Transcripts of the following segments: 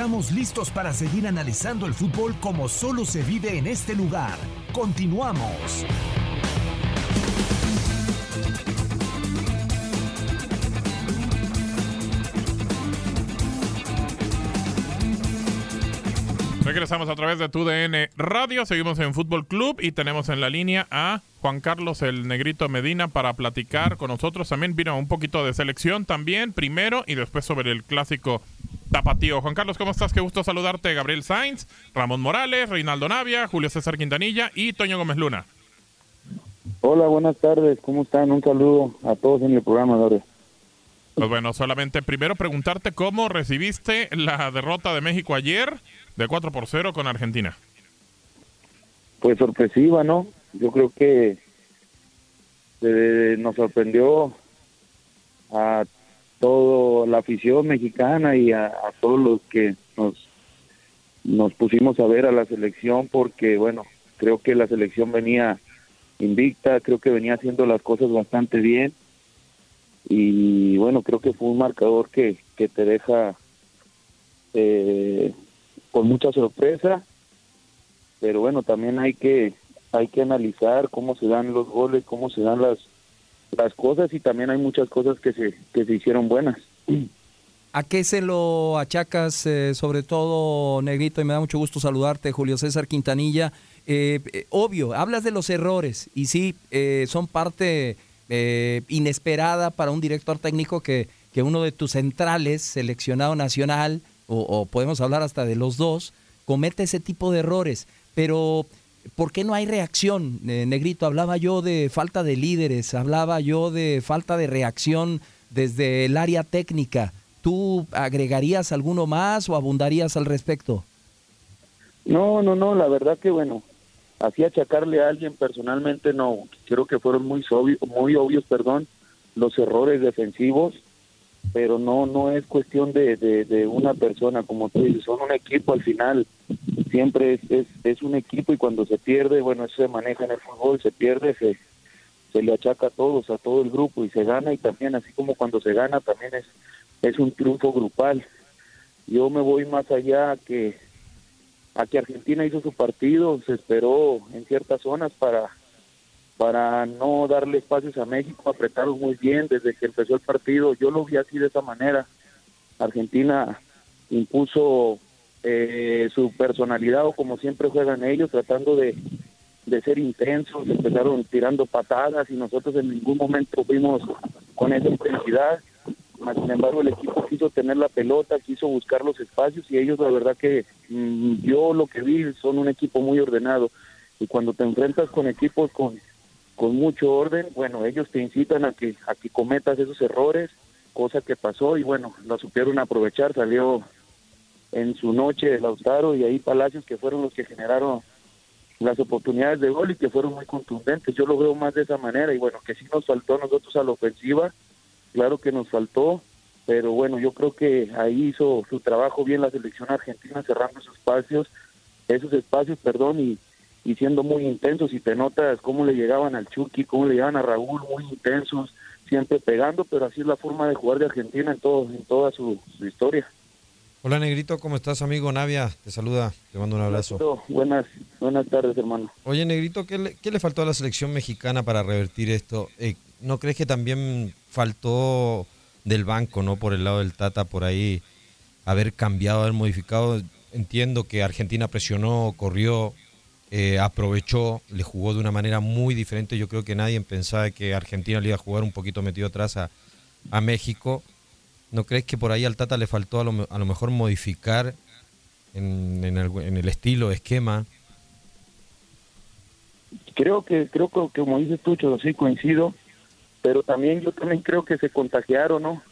Estamos listos para seguir analizando el fútbol como solo se vive en este lugar. Continuamos. Regresamos a través de TUDN Radio, seguimos en Fútbol Club y tenemos en la línea a Juan Carlos el Negrito Medina para platicar con nosotros. También vino un poquito de selección también, primero y después sobre el clásico tapatío. Juan Carlos, ¿cómo estás? Qué gusto saludarte. Gabriel Sainz, Ramón Morales, Reinaldo Navia, Julio César Quintanilla y Toño Gómez Luna. Hola, buenas tardes. ¿Cómo están? Un saludo a todos en el programa, Dore. Pues bueno, solamente primero preguntarte cómo recibiste la derrota de México ayer de 4 por 0 con Argentina. Pues sorpresiva, ¿no? Yo creo que eh, nos sorprendió a toda la afición mexicana y a, todos los que nos, nos pusimos a ver a la selección porque, bueno, creo que la selección venía invicta, creo que venía haciendo las cosas bastante bien y bueno, creo que fue un marcador que, que te deja eh, con mucha sorpresa, pero bueno, también hay que hay que analizar cómo se dan los goles, cómo se dan las las cosas y también hay muchas cosas que se que se hicieron buenas. ¿A qué se lo achacas, eh, sobre todo, Negrito? Y me da mucho gusto saludarte, Julio César Quintanilla. Eh, eh, obvio, hablas de los errores y sí, son parte inesperada para un director técnico que, que uno de tus centrales, seleccionado nacional, o, podemos hablar hasta de los dos, comete ese tipo de errores. Pero, ¿por qué no hay reacción, eh, Negrito? Hablaba yo de falta de líderes, hablaba yo de falta de reacción desde el área técnica. ¿Tú agregarías alguno más o abundarías al respecto? No, no, no, la verdad que bueno, así achacarle a alguien personalmente no, creo que fueron muy muy obvios, perdón, los errores defensivos pero no no es cuestión de, de, una persona, como tú dices, son un equipo al final, siempre es, es, es, un equipo y cuando se pierde, bueno, eso se maneja en el fútbol, se pierde, se, se le achaca a todos, a todo el grupo y se gana y también así como cuando se gana también es, es un triunfo grupal. Yo me voy más allá que a que Argentina hizo su partido, se esperó en ciertas zonas para para no darle espacios a México, apretaron muy bien desde que empezó el partido. Yo lo vi así de esa manera. Argentina impuso eh, su personalidad o como siempre juegan ellos, tratando de, de ser intensos, empezaron tirando patadas y nosotros en ningún momento fuimos con esa intensidad. Sin embargo, el equipo quiso tener la pelota, quiso buscar los espacios y ellos, la verdad que mm, yo lo que vi son un equipo muy ordenado. Y cuando te enfrentas con equipos con con mucho orden, bueno, ellos te incitan a que, a que cometas esos errores, cosa que pasó y bueno, lo supieron aprovechar, salió en su noche el Lautaro y ahí Palacios que fueron los que generaron las oportunidades de gol y que fueron muy contundentes. Yo lo veo más de esa manera y bueno, que sí nos faltó a nosotros a la ofensiva, claro que nos faltó, pero bueno, yo creo que ahí hizo su trabajo bien la selección argentina cerrando esos espacios, esos espacios, perdón, y, y siendo muy intensos y te notas cómo le llegaban al Chucky, cómo le llegaban a Raúl, muy intensos, siempre pegando, pero así es la forma de jugar de Argentina en todo en toda su, historia. Hola Negrito, ¿cómo estás amigo? Navia, te saluda, te mando un abrazo. Buenas, buenas tardes hermano. Oye Negrito, ¿qué le, qué le faltó a la selección mexicana para revertir esto? Eh, ¿No crees que también faltó del banco, no por el lado del Tata, por ahí haber cambiado, haber modificado? Entiendo que Argentina presionó, corrió, eh, aprovechó, le jugó de una manera muy diferente. Yo creo que nadie pensaba que Argentina le iba a jugar un poquito metido atrás a, México. ¿No crees que por ahí al Tata le faltó a lo, a lo mejor modificar en, en, el, estilo, esquema? Creo que, creo que como dices tú, sí coincido, pero también yo también creo que se contagiaron, ¿no?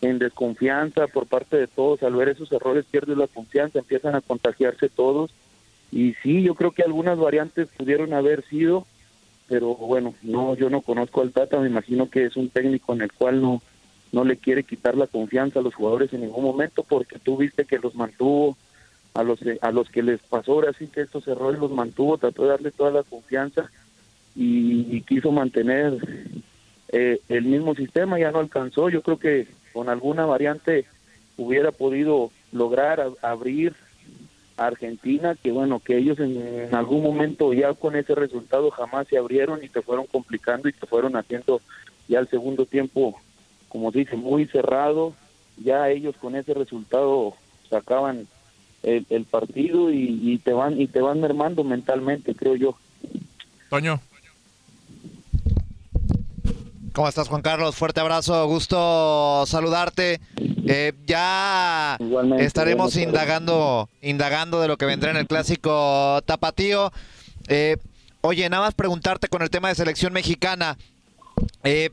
En desconfianza por parte de todos, al ver esos errores pierden la confianza, empiezan a contagiarse todos y sí, yo creo que algunas variantes pudieron haber sido, pero bueno, no, yo no conozco al Tata, me imagino que es un técnico en el cual no, no le quiere quitar la confianza a los jugadores en ningún momento, porque tú viste que los mantuvo, a los, a los que les pasó ahora sí que estos errores los mantuvo, trató de darle toda la confianza y, quiso mantener eh, el mismo sistema, ya no alcanzó, yo creo que con alguna variante hubiera podido lograr abrir a Argentina, que bueno, que ellos en, algún momento ya con ese resultado jamás se abrieron y se fueron complicando y se fueron haciendo ya el segundo tiempo, como se dice, muy cerrado, ya ellos con ese resultado sacaban el, el partido y, y, te van y te van mermando mentalmente, creo yo. Toño. ¿Cómo estás, Juan Carlos? Fuerte abrazo, gusto saludarte. Eh, ya estaremos indagando, indagando de lo que vendrá en el clásico tapatío. Eh, oye, nada más preguntarte con el tema de selección mexicana. Eh,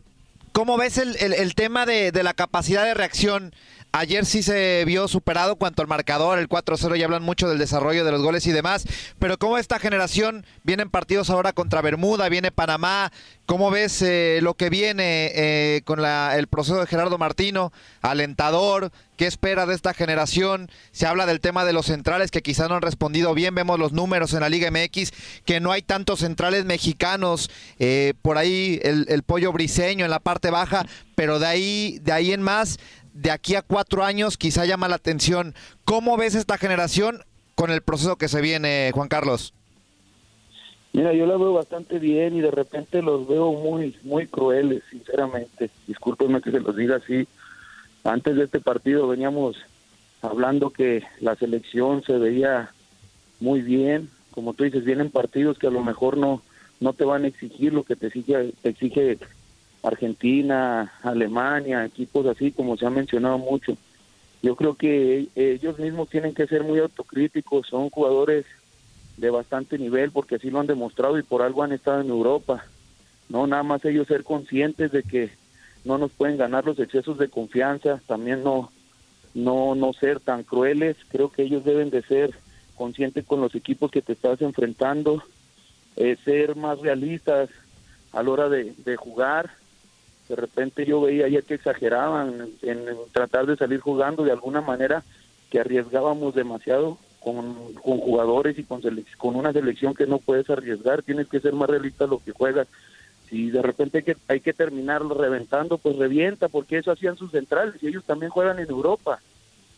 ¿Cómo ves el, el, tema de, de, la capacidad de reacción Ayer sí se vio superado cuanto al marcador, el 4-0, y hablan mucho del desarrollo de los goles y demás, pero ¿cómo esta generación, vienen partidos ahora contra Bermuda, viene Panamá, ¿cómo ves eh, lo que viene eh, con la, el proceso de Gerardo Martino, alentador? ¿Qué espera de esta generación? Se habla del tema de los centrales que quizás no han respondido bien, vemos los números en la Liga MX, que no hay tantos centrales mexicanos, eh, por ahí el, el pollo briseño en la parte baja, pero de ahí, de ahí en más de aquí a cuatro años quizá llama la atención. ¿Cómo ves esta generación con el proceso que se viene, Juan Carlos? Mira, yo la veo bastante bien y de repente los veo muy, muy crueles, sinceramente. Discúlpenme que se los diga así. Antes de este partido veníamos hablando que la selección se veía muy bien. Como tú dices, vienen partidos que a lo mejor no, no te van a exigir lo que te exige, te exige Argentina, Alemania, equipos así como se ha mencionado mucho. Yo creo que ellos mismos tienen que ser muy autocríticos, son jugadores de bastante nivel porque así lo han demostrado y por algo han estado en Europa. No, nada más ellos ser conscientes de que no nos pueden ganar los excesos de confianza, también no no no ser tan crueles, creo que ellos deben de ser conscientes con los equipos que te estás enfrentando, eh, ser más realistas a la hora de, de jugar, de repente yo veía ayer que exageraban en, tratar de salir jugando de alguna manera que arriesgábamos demasiado con, jugadores y con, con una selección que no puedes arriesgar, tienes que ser más realista lo que juegas. Si de repente hay que, hay que terminarlo reventando, pues revienta, porque eso hacían sus centrales y ellos también juegan en Europa.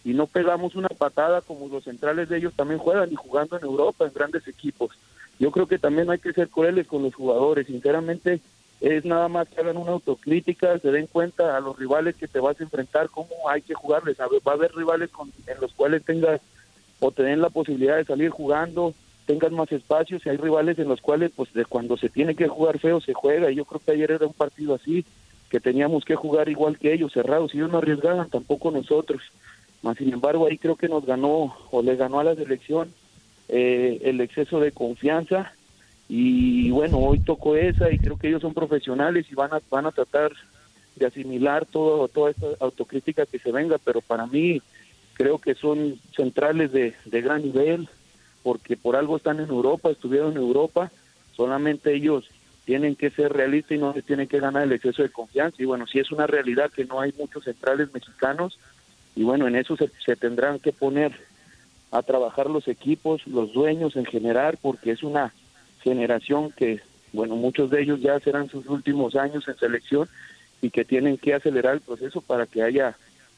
Y no pegamos una patada como los centrales de ellos también juegan y jugando en Europa, en grandes equipos. Yo creo que también hay que ser crueles con los jugadores. Sinceramente, es nada más que hagan una autocrítica, se den cuenta a los rivales que te vas a enfrentar, cómo hay que jugarles. Va a haber rivales con, en los cuales tengas o te den la posibilidad de salir jugando, tengas más espacios y hay rivales en los cuales pues de cuando se tiene que jugar feo se juega y yo creo que ayer era un partido así que teníamos que jugar igual que ellos cerrados ellos no arriesgaban tampoco nosotros sin embargo ahí creo que nos ganó o le ganó a la selección eh, el exceso de confianza y bueno, hoy tocó esa y creo que ellos son profesionales y van a, van a tratar de asimilar todo, toda esta autocrítica que se venga, pero para mí creo que son centrales de, de gran nivel, porque por algo están en Europa, estuvieron en Europa, solamente ellos tienen que ser realistas y no les tienen que ganar el exceso de confianza. Y bueno, si es una realidad que no hay muchos centrales mexicanos, y bueno, en eso se, se tendrán que poner a trabajar los equipos, los dueños en general, porque es una generación que, bueno, muchos de ellos ya serán sus últimos años en selección y que tienen que acelerar el proceso para que haya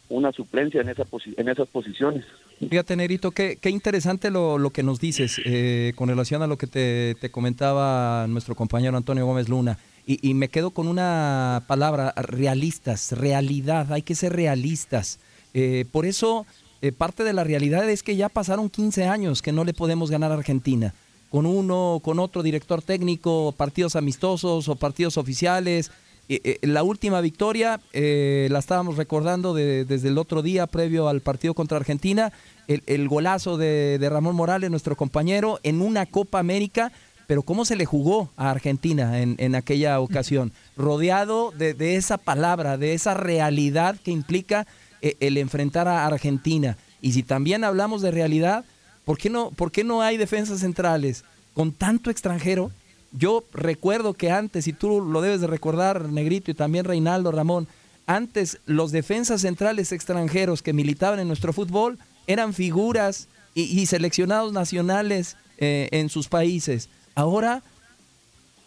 una suplencia en, esa en esas posiciones. Fíjate, Nerito, qué, qué interesante lo, lo, que nos dices eh, con relación a lo que te, te, comentaba nuestro compañero Antonio Gómez Luna. Y, y me quedo con una palabra, realistas, realidad, hay que ser realistas. Eh, por eso, eh, parte de la realidad es que ya pasaron 15 años que no le podemos ganar a Argentina con uno, con otro director técnico, partidos amistosos o partidos oficiales. Eh, eh, la última victoria eh, la estábamos recordando desde el otro día previo al partido contra Argentina, el, golazo de, Ramón Morales, nuestro compañero, en una Copa América, pero cómo se le jugó a Argentina en, aquella ocasión, rodeado de, esa palabra, de esa realidad que implica el enfrentar a Argentina. Y si también hablamos de realidad, ¿Por qué no, por qué no hay defensas centrales con tanto extranjero? Yo recuerdo que antes, y tú lo debes de recordar, Negrito, y también Reinaldo Ramón, antes los defensas centrales extranjeros que militaban en nuestro fútbol eran figuras y, seleccionados nacionales eh, en sus países. Ahora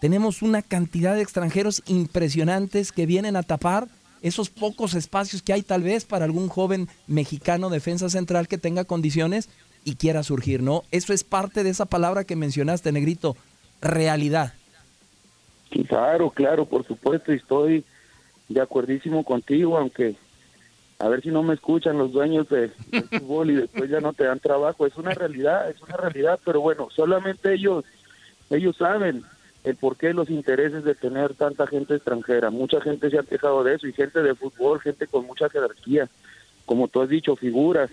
tenemos una cantidad de extranjeros impresionantes que vienen a tapar esos pocos espacios que hay tal vez para algún joven mexicano defensa central que tenga condiciones y quiera surgir, ¿no? Eso es parte de esa palabra que mencionaste, Negrito, realidad. Claro, claro, por supuesto, estoy de acuerdísimo contigo, aunque a ver si no me escuchan los dueños de, del fútbol y después ya no te dan trabajo. Es una realidad, es una realidad, pero bueno, solamente ellos, ellos saben el porqué los intereses de tener tanta gente extranjera. Mucha gente se ha quejado de eso y gente de fútbol, gente con mucha jerarquía, como tú has dicho, figuras,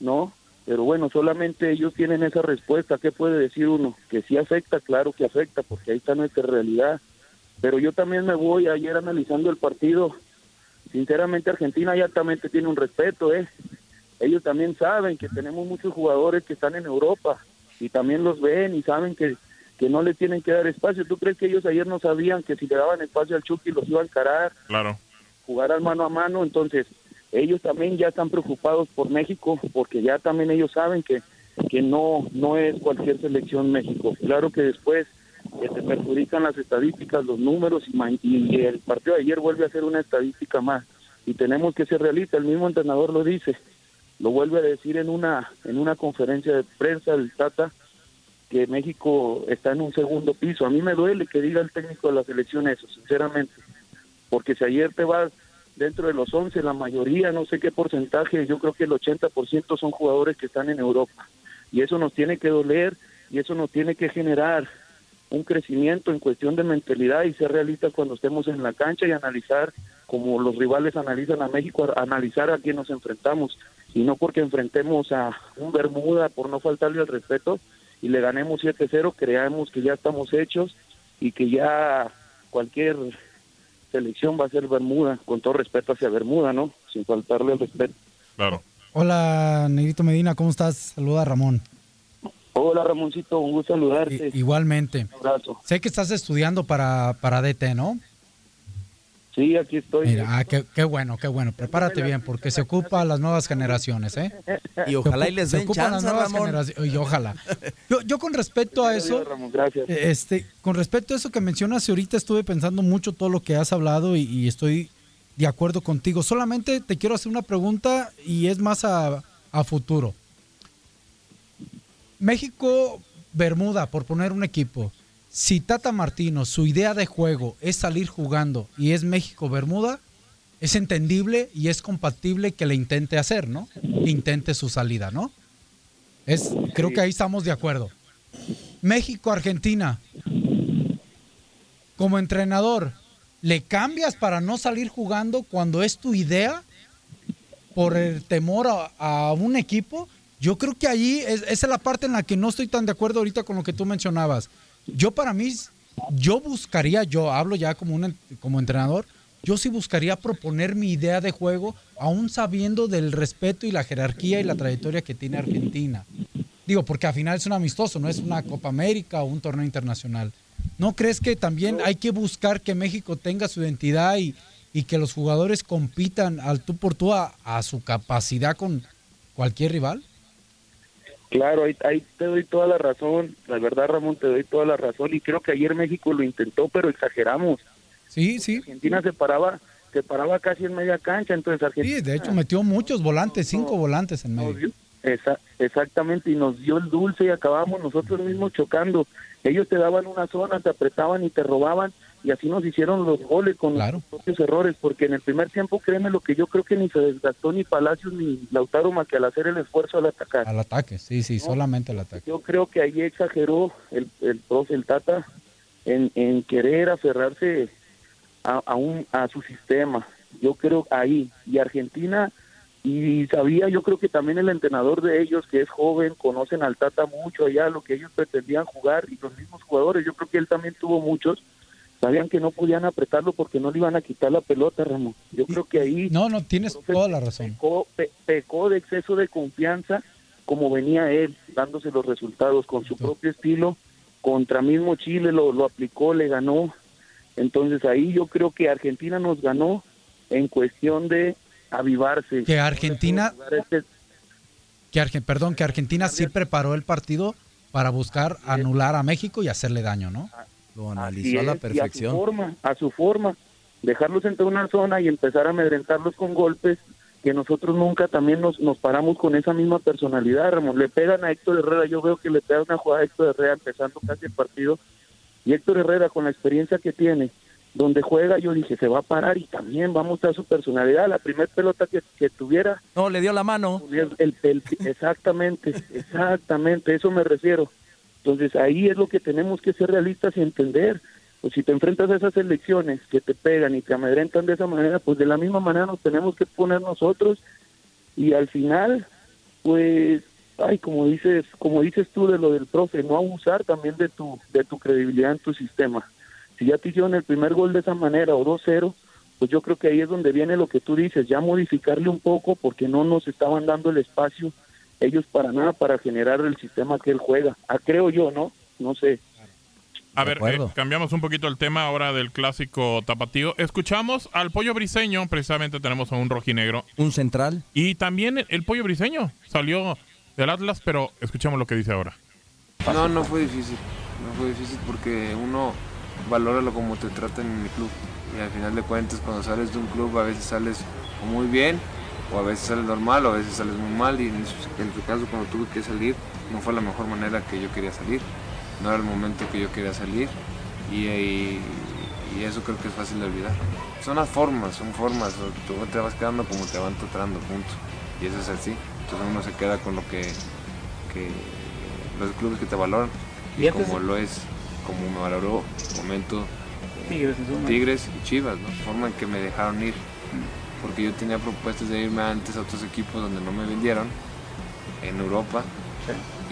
¿no? Pero bueno, solamente ellos tienen esa respuesta. ¿Qué puede decir uno? Que sí afecta, claro que afecta, porque ahí está nuestra realidad. Pero yo también me voy ayer analizando el partido sinceramente Argentina ya también tiene un respeto, ¿eh? Ellos también saben que tenemos muchos jugadores que están en Europa y también los ven y saben que, que no le tienen que dar espacio. ¿Tú crees que ellos ayer no sabían que si le daban espacio al Chucky los iban a encarar? Claro. Jugar al mano a mano, entonces ellos también ya están preocupados por México porque ya también ellos saben que, que no, no es cualquier selección México. Claro que después te perjudican las estadísticas, los números y, el partido de ayer vuelve a ser una estadística más y tenemos que ser realistas, el mismo entrenador lo dice, lo vuelve a decir en una en una conferencia de prensa del Tata que México está en un segundo piso. A mí me duele que diga el técnico de la selección eso, sinceramente, porque si ayer te vas dentro de los 11, la mayoría, no sé qué porcentaje, yo creo que el 80% son jugadores que están en Europa. Y eso nos tiene que doler y eso nos tiene que generar un crecimiento en cuestión de mentalidad y ser realistas cuando estemos en la cancha y analizar como los rivales analizan a México, analizar a quién nos enfrentamos y no porque enfrentemos a un Bermuda por no faltarle al respeto y le ganemos 7-0, creamos que ya estamos hechos y que ya cualquier selección va a ser Bermuda, con todo respeto hacia Bermuda, ¿no? Sin faltarle el respeto. Claro. Hola, Negrito Medina, ¿cómo estás? Saluda Ramón. Hola Ramoncito, un gusto saludarte. igualmente. Un abrazo. Sé que estás estudiando para, para DT, ¿no? Sí, aquí estoy. Mira, ah, qué, qué, bueno, qué bueno. Prepárate bien porque se ocupa las nuevas generaciones, ¿eh? Y ojalá y les den chance, las nuevas Y ojalá. Yo, yo con respecto a eso, gracias. este, con respecto a eso que mencionas, ahorita estuve pensando mucho todo lo que has hablado y, y estoy de acuerdo contigo. Solamente te quiero hacer una pregunta y es más a, a futuro. México, Bermuda, por poner un equipo. Si Tata Martino, su idea de juego es salir jugando y es México-Bermuda, es entendible y es compatible que le intente hacer, ¿no? Intente su salida, ¿no? Es, creo que ahí estamos de acuerdo. México-Argentina. Como entrenador, ¿le cambias para no salir jugando cuando es tu idea? Por el temor a, un equipo yo creo que ahí es, es la parte en la que no estoy tan de acuerdo ahorita con lo que tú mencionabas. Yo para mí, yo buscaría, yo hablo ya como, un, como entrenador, yo sí buscaría proponer mi idea de juego, aún sabiendo del respeto y la jerarquía y la trayectoria que tiene Argentina. Digo, porque al final es un amistoso, no es una Copa América o un torneo internacional. ¿No crees que también hay que buscar que México tenga su identidad y, y que los jugadores compitan al tú por tú a su capacidad con cualquier rival? Claro, ahí, te doy toda la razón. La verdad, Ramón, te doy toda la razón. Y creo que ayer México lo intentó, pero exageramos. Sí, sí. Argentina se paraba, se paraba casi en media cancha, entonces Argentina... Sí, de hecho metió muchos volantes, cinco volantes en medio. exactamente, y nos dio el dulce y acabamos nosotros mismos chocando. Ellos te daban una zona, te apretaban y te robaban, y así nos hicieron los goles con los propios errores, porque en el primer tiempo, créeme lo que yo creo que ni se desgastó ni Palacios ni Lautaro más que al hacer el esfuerzo al atacar. Al ataque, sí, sí, solamente al ataque. Yo creo que ahí exageró el, el profe, el Tata, en, en querer aferrarse a, a, un, a su sistema. Yo creo ahí, y Argentina, y sabía, yo creo que también el entrenador de ellos, que es joven, conocen al Tata mucho allá, lo que ellos pretendían jugar, y los mismos jugadores, yo creo que él también tuvo muchos sabían que no podían apretarlo porque no le iban a quitar la pelota, Ramón. Yo creo que ahí... No, no, tienes toda la razón. Pecó, de exceso de confianza como venía él dándose los resultados con su propio estilo, contra mismo Chile lo, lo aplicó, le ganó. Entonces ahí yo creo que Argentina nos ganó en cuestión de avivarse. Que Argentina... Este que perdón, que Argentina sí preparó el partido para buscar anular a México y hacerle daño, ¿no? Lo analizó a la perfección. a su forma, a su forma. dejarlos entre una zona y empezar a amedrentarlos con golpes que nosotros nunca también nos, nos paramos con esa misma personalidad, Ramón. Le pegan a Héctor Herrera, yo veo que le pegan una jugada a Héctor Herrera empezando casi el partido, y Héctor Herrera con la experiencia que tiene, donde juega, yo dije, se va a parar y también va a mostrar su personalidad. La primera pelota que, que, tuviera... No, le dio la mano. El, el, exactamente, exactamente, eso me refiero. Entonces ahí es lo que tenemos que ser realistas y entender pues si te enfrentas a esas elecciones que te pegan y te amedrentan de esa manera, pues de la misma manera nos tenemos que poner nosotros y al final, pues, ay, como dices, como dices tú de lo del profe, no abusar también de tu, de tu credibilidad en tu sistema. Si ya te hicieron el primer gol de esa manera o 2-0, pues yo creo que ahí es donde viene lo que tú dices, ya modificarle un poco porque no nos estaban dando el espacio ellos para nada para generar el sistema que él juega. Ah, creo yo, ¿no? No sé. A ver, eh, cambiamos un poquito el tema ahora del clásico tapatío. Escuchamos al pollo briseño, precisamente tenemos a un rojinegro. Un central. Y también el pollo briseño salió del Atlas, pero escuchamos lo que dice ahora. No, no fue difícil. No fue difícil porque uno valora lo como te tratan en el club. Y al final de cuentas, cuando sales de un club, a veces sales muy bien, o a veces sales normal, o a veces sales muy mal. Y en, este caso, cuando tuve que salir, no fue la mejor manera que yo quería salir no era el momento que yo quería salir y, y, eso creo que es fácil de olvidar. Son las formas, son formas, tú te vas quedando como te van tratando, punto. Y eso es así. Entonces uno se queda con lo que, que los clubes que te valoran y como lo es, como me valoró momento Tigres, Tigres y Chivas, ¿no? forma en que me dejaron ir. Porque yo tenía propuestas de irme antes a otros equipos donde no me vendieron, en Europa,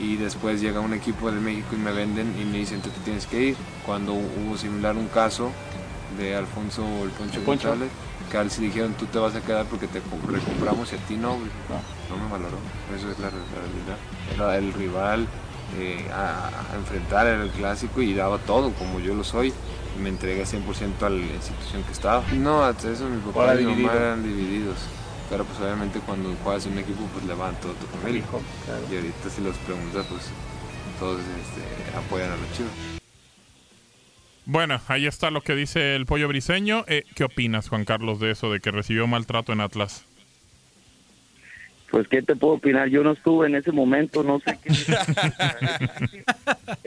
y después llega un equipo de México y me venden y me dicen tú te tienes que ir. Cuando hubo similar un caso de Alfonso el Poncho, González, que al sí dijeron tú te vas a quedar porque te recompramos y a ti no, no, me valoró. Eso es la, realidad. Era el rival eh, a, enfrentar el clásico y daba todo como yo lo soy. Me entregué 100% a la institución que estaba. No, hasta eso mi papá y mi mamá eran divididos. Pero pues obviamente cuando juegas en un equipo pues levanta todo tu familia. Y ahorita si los preguntas pues todos este, apoyan a los chivos. Bueno, ahí está lo que dice el pollo briseño. Eh, ¿Qué opinas, Juan Carlos, de eso, de que recibió maltrato en Atlas? Pues, ¿qué te puedo opinar? Yo no estuve en ese momento, no sé qué.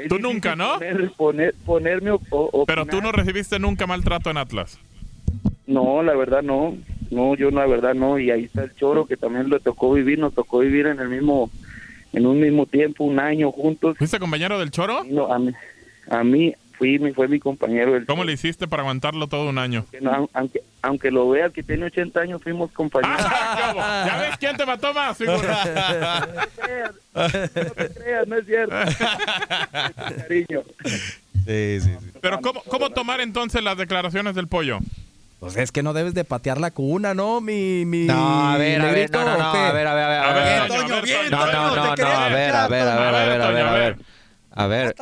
tú nunca, ¿no? Poner, ponerme Pero tú no recibiste nunca maltrato en Atlas. No, la verdad no. No, yo la verdad no. Y ahí está el Choro que también le tocó vivir, nos tocó vivir en el mismo, en un mismo tiempo, un año juntos. ¿Fuiste compañero del Choro? No, a mí, a mí fui, fue mi compañero. Del ¿Cómo le hiciste para aguantarlo todo un año? aunque, aunque lo vea que tiene 80 años, fuimos compañeros. ¿Ya ves quién te mató más? no te creas, no es cierto. Cariño. Sí, sí, sí. Pero ¿cómo, ¿cómo tomar entonces las declaraciones del pollo? Pues es que no debes de patear la cuna, ¿no? Mi, mi no, a ver, a ver, no, no, no, a ver, a ver, a ver, a ver, Toño, bien, no, no, no, no, a ver, a ver, a ver, a ver, a ver, a ver,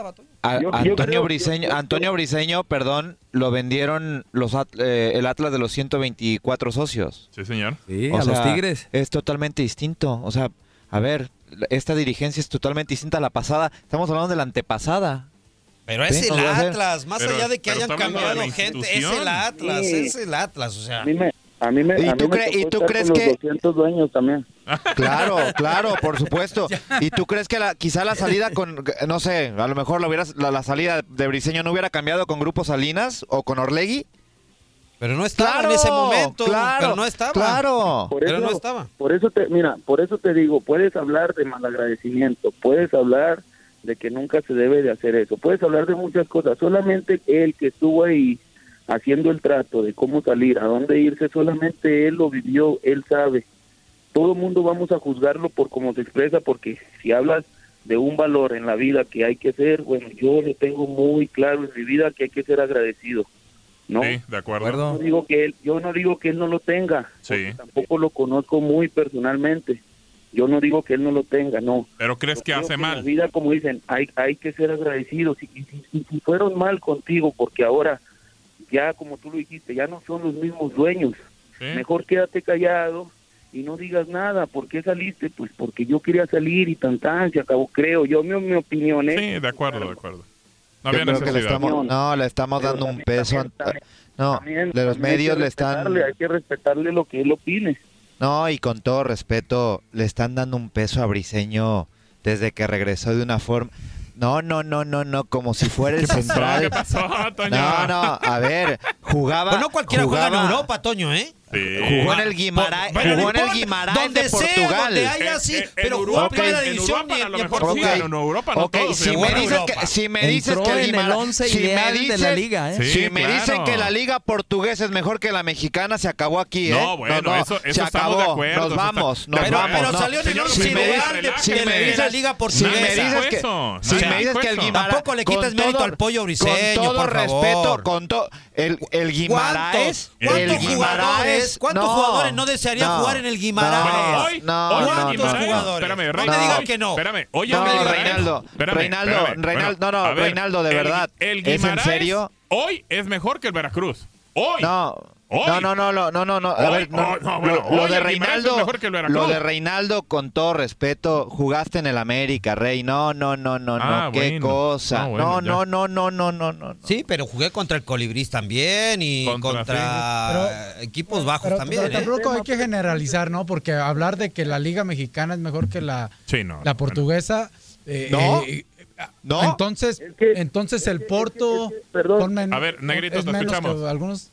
a Antonio Briseño, Antonio Briseño, perdón, lo vendieron los eh, el Atlas de los 124 socios. Sí, señor. Sí, a los Tigres. Es totalmente distinto, o sea, a ver, esta dirigencia es totalmente distinta a la pasada. Estamos hablando de la antepasada. Pero es el Atlas, más allá de que hayan cambiado gente, es el Atlas, es el Atlas, o sea. A mí me, a mí me, ¿Y tú, ¿y tú crees que los dueños también? Claro, claro, por supuesto. ¿Y tú crees que la, quizá la salida con, no sé, a lo mejor la, hubieras, la, salida de Briseño no hubiera cambiado con Grupo Salinas o con Orlegui? Pero no estaba en ese momento. Claro, pero no estaba. Claro. Por eso, pero no estaba. Por eso te, mira, por eso te digo, puedes hablar de malagradecimiento, puedes hablar de que nunca se debe de hacer eso. Puedes hablar de muchas cosas, solamente él que estuvo ahí haciendo el trato de cómo salir, a dónde irse, solamente él lo vivió, él sabe. Todo el mundo vamos a juzgarlo por cómo se expresa, porque si hablas de un valor en la vida que hay que ser, bueno, yo lo tengo muy claro en mi vida que hay que ser agradecido. ¿no? Sí, de acuerdo. Yo no digo que él, yo no digo que él no lo tenga, sí. tampoco lo conozco muy personalmente, yo no digo que él no lo tenga, no. ¿Pero crees que hace mal? En la vida, como dicen, hay, hay que ser agradecidos. Y, si, fueron mal contigo, porque ahora ya, como tú lo dijiste, ya no son los mismos dueños. Mejor quédate callado y no digas nada. ¿Por qué saliste? Pues porque yo quería salir y tan tan, se acabó, creo. Yo, mi, mi opinión es... Sí, de acuerdo, de acuerdo. No había necesidad. Le estamos, no, le estamos dando un peso. No, También- de los también medios le están... Hay que respetarle lo que él opine. No, y con todo respeto, le están dando un peso a Briseño desde que regresó de una forma... No, no, no, no, no, como si fuera el ¿Qué central. pasó, Toño? No, no, a ver, jugaba... Pues no cualquiera juega en jugaba- Europa, Toño, ¿eh? Sí. Jugó en el Guimaraes, Bueno, no jugó en el Guimaraes donde de sea, Portugal. donde haya, sí, en pero jugó Europa, en primera división en mejor Portugal. sí, pero en Europa no si me, dices Europa. que, si me dices Entró que el en el Guimara- once si me ideal de dices- la liga, ¿eh? Sí, si me claro. dicen que la liga portuguesa es mejor que la mexicana, se acabó aquí, ¿eh? No, bueno, eso- eso se acabó. de acuerdo, nos vamos, nos Pero, vamos. pero no. salió en el once si me ideal dices- de, me la dices- liga si portuguesa. me dices que, Eso, si me dices que el. Guimaraes Tampoco le quites con mérito al pollo briseño, con todo por respeto, con todo el, el Guimaraes, ¿Cuántos el jugadores- Guimaraes, cuántos no, jugadores no desearían no, jugar en el Guimaraes? no, hoy, no, ¿Cuántos jugadores? Espérame, No me digan que no. Espérame, hoy No, Guimaraes- Reinaldo, espérame, Reinaldo, espérame, Reinaldo, no, no, ver, Reinaldo, de el- verdad, El ¿es en Guimaraes serio? Hoy es mejor que el Veracruz. Hoy. No, Hoy. no, no, no, no, no, no, no. A Hoy, ver, no, lo- bueno, lo, hoy de Reinaldo, lo de Reinaldo, con todo respeto, jugaste en el América, Rey. No, no, no, no, Ah, no, qué bueno. cosa. Ah, bueno, no, no, no, no, no, no, no. Sí, pero jugué contra el Colibrís también y Contra, contra, equipos bajos Pero, también. pero ¿eh? tampoco hay que generalizar, ¿no? Porque hablar de que la liga mexicana es mejor que la, Sí, no, la portuguesa. eh, No. eh, No. Entonces, Es que- entonces el es que- Porto. es que- perdón. A ver, Negrito, es te menos escuchamos. que algunos.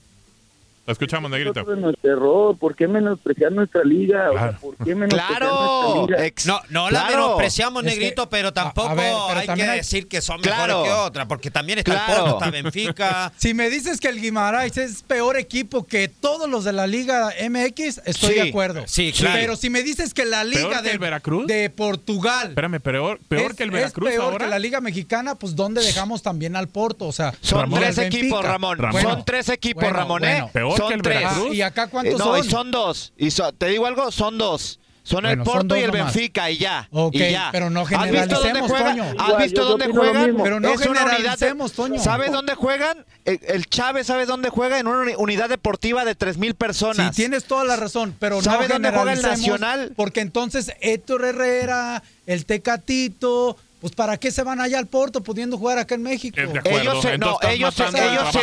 Escuchamos, Negrito. Es. ¿Por qué menospreciar nuestra liga? O sea, Claro. ¿Por qué menospreciar Claro, nuestra liga? ex- No, no la menospreciamos, Es que- Negrito, pero a- a tampoco ver, pero hay que hay- decir que son Claro. mejores que otra, porque también está Claro. el Porto, está Benfica. Si me dices que el Guimaraes es peor equipo que todos los de la Liga MX, estoy Sí, de acuerdo. sí, claro. Pero si me dices que la Liga que de, el Veracruz? de Portugal Espérame, peor, peor es, que el es Veracruz peor ahora. que la Liga Mexicana, pues ¿dónde dejamos también al Porto? O sea, Son tres equipos. Ramón. Ramón. Son tres equipos, Bueno, Ramón, ¿eh? bueno. Peor son que el tres. Veracruz. Ah, ¿Y acá Eh, cuántos no, son? y son dos. Y so- te digo algo, son dos. Son el son Porto y el nomás. Benfica y ya. Ok, y ya. pero no ¿Has visto dónde generalicemos, juegan? Toño. ¿Has Igual, visto dónde juegan? Pero no Es una unidad de- generalicemos, Toño. ¿Sabes dónde juegan? El, el Chávez, ¿sabes dónde juega? En una uni- unidad deportiva de 3.000 Sí, personas. tienes toda la razón, pero ¿Sabe no dónde juega el generalicemos, Nacional? Porque entonces Héctor Herrera, el Tecatito, pues ¿para qué se van allá al Porto pudiendo jugar acá en México? Acuerdo. Ellos se, no, ellos ellos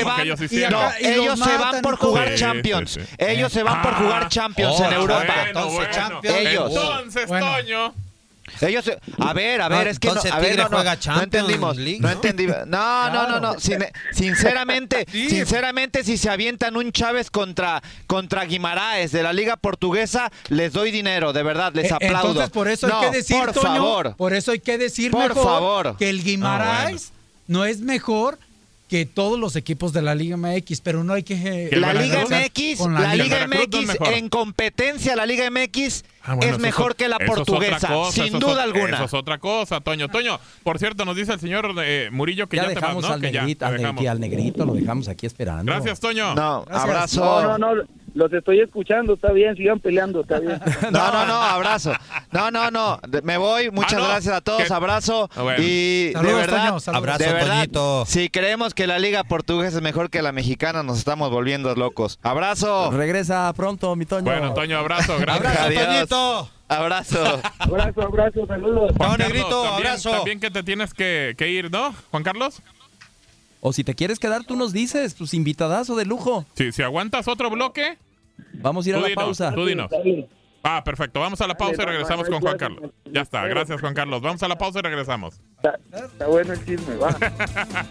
van, que ellos Y hicieron. no, acá- y los ellos se van matan por jugar Sí, Champions. sí, sí. Ellos se van por Ah. jugar Champions Oh, en Europa. bueno, Bueno, entonces, bueno. Champions. Ellos. Entonces, Bueno. Toño. Ellos, a ver, a ver, No, es que no, a ver, no, no, juega no entendimos, League, no ¿no? no, no, no, no, sin- sinceramente, sinceramente, si se avientan un Chávez contra, contra Guimaraes de la Liga Portuguesa, les doy dinero, de verdad, les Eh, aplaudo. Entonces por eso hay que decir, por Toño, favor, por eso hay que decir Por mejor favor. que el Guimaraes no es mejor que todos los equipos de la Liga MX, pero no hay que el la Liga MX, la, la Liga. MX en competencia, la Liga MX Ah, bueno, es mejor que la portuguesa, cosa, sin es duda alguna. Eso es otra cosa, Toño. Toño, por cierto, nos dice el señor eh, Murillo que ya, ya te vas, dejamos ¿no? al, Que ya, negrito, te al, dejamos. al negrito, lo dejamos aquí esperando. Gracias, Toño. No, Gracias. abrazo. No, no, no, los estoy escuchando, está bien, sigan peleando, está bien. No, no, no, abrazo. No, no, no. Me voy. Muchas Ah, no. gracias a todos. ¿Qué? Abrazo. Ah, bueno. Y Saludos, de verdad, Toño. Abrazo, de verdad, Toñito. si creemos que la liga portuguesa es mejor que la mexicana, nos estamos volviendo locos. Abrazo. Regresa pronto, mi Toño. Bueno, Toño, abrazo. Gracias. Abrazo, Adiós. Toñito. Abrazo. Abrazo, abrazo, saludos. Chao, Carlos, Negrito, también- abrazo. También que te tienes que, que ir, ¿no, Juan Carlos? O si te quieres quedar, tú nos dices, pues invitadazo de lujo. Sí, si aguantas otro bloque, Vamos a ir a la dinos, pausa. tú dinos. Ah, perfecto. Vamos a la pausa y regresamos con Juan Carlos. Ya está. Gracias, Juan Carlos. Vamos a la pausa y regresamos. Está, está bueno el chisme, va.